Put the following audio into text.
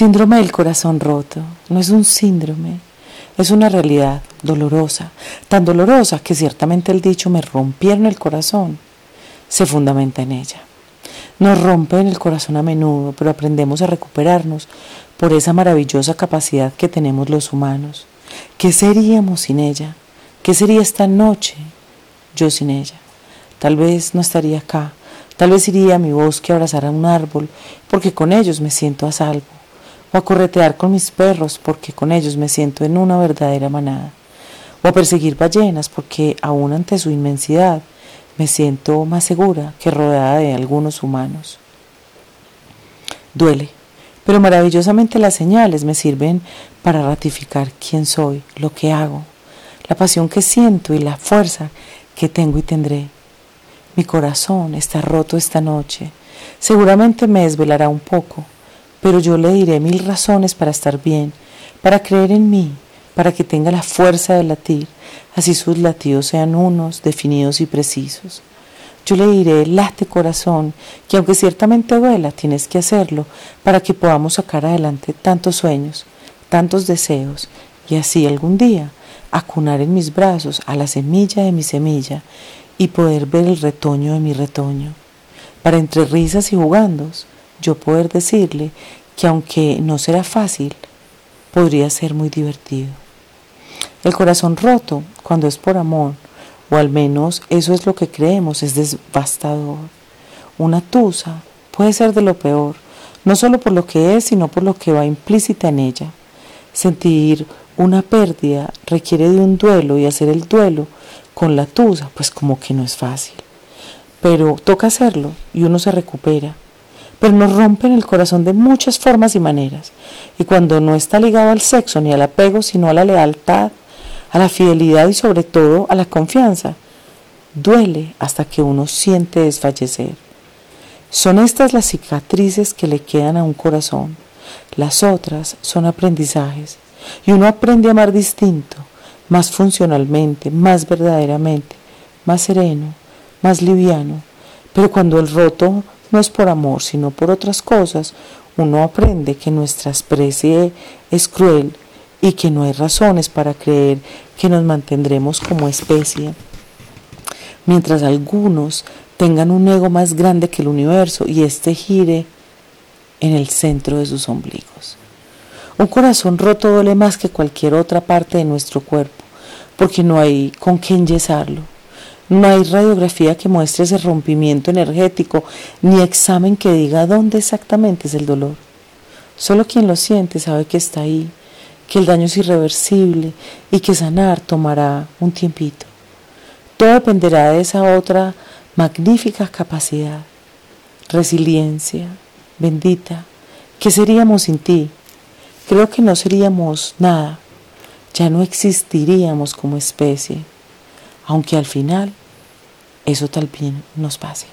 Síndrome del corazón roto no es un síndrome, es una realidad dolorosa, tan dolorosa que ciertamente el dicho me rompieron el corazón se fundamenta en ella. Nos rompen el corazón a menudo, pero aprendemos a recuperarnos por esa maravillosa capacidad que tenemos los humanos. ¿Qué seríamos sin ella? ¿Qué sería esta noche yo sin ella? Tal vez no estaría acá, tal vez iría a mi bosque a abrazar a un árbol, porque con ellos me siento a salvo o a corretear con mis perros porque con ellos me siento en una verdadera manada, o a perseguir ballenas porque aún ante su inmensidad me siento más segura que rodeada de algunos humanos. Duele, pero maravillosamente las señales me sirven para ratificar quién soy, lo que hago, la pasión que siento y la fuerza que tengo y tendré. Mi corazón está roto esta noche. Seguramente me desvelará un poco, pero yo le diré mil razones para estar bien, para creer en mí, para que tenga la fuerza de latir, así sus latidos sean unos, definidos y precisos. Yo le diré, late corazón, que aunque ciertamente duela, tienes que hacerlo para que podamos sacar adelante tantos sueños, tantos deseos, y así algún día acunar en mis brazos a la semilla de mi semilla y poder ver el retoño de mi retoño, para entre risas y jugandos yo poder decirle que aunque no será fácil, podría ser muy divertido. El corazón roto, cuando es por amor, o al menos eso es lo que creemos, es devastador. Una tusa puede ser de lo peor, no solo por lo que es, sino por lo que va implícita en ella. Sentir una pérdida requiere de un duelo y hacer el duelo con la tusa, pues como que no es fácil. Pero toca hacerlo y uno se recupera pero nos rompen el corazón de muchas formas y maneras. Y cuando no está ligado al sexo ni al apego, sino a la lealtad, a la fidelidad y sobre todo a la confianza, duele hasta que uno siente desfallecer. Son estas las cicatrices que le quedan a un corazón. Las otras son aprendizajes. Y uno aprende a amar distinto, más funcionalmente, más verdaderamente, más sereno, más liviano. Pero cuando el roto no es por amor, sino por otras cosas, uno aprende que nuestra especie es cruel y que no hay razones para creer que nos mantendremos como especie, mientras algunos tengan un ego más grande que el universo y éste gire en el centro de sus ombligos. Un corazón roto duele más que cualquier otra parte de nuestro cuerpo, porque no hay con qué enyesarlo. No hay radiografía que muestre ese rompimiento energético, ni examen que diga dónde exactamente es el dolor. Solo quien lo siente sabe que está ahí, que el daño es irreversible y que sanar tomará un tiempito. Todo dependerá de esa otra magnífica capacidad, resiliencia, bendita. ¿Qué seríamos sin ti? Creo que no seríamos nada, ya no existiríamos como especie, aunque al final eso tal vez nos pase.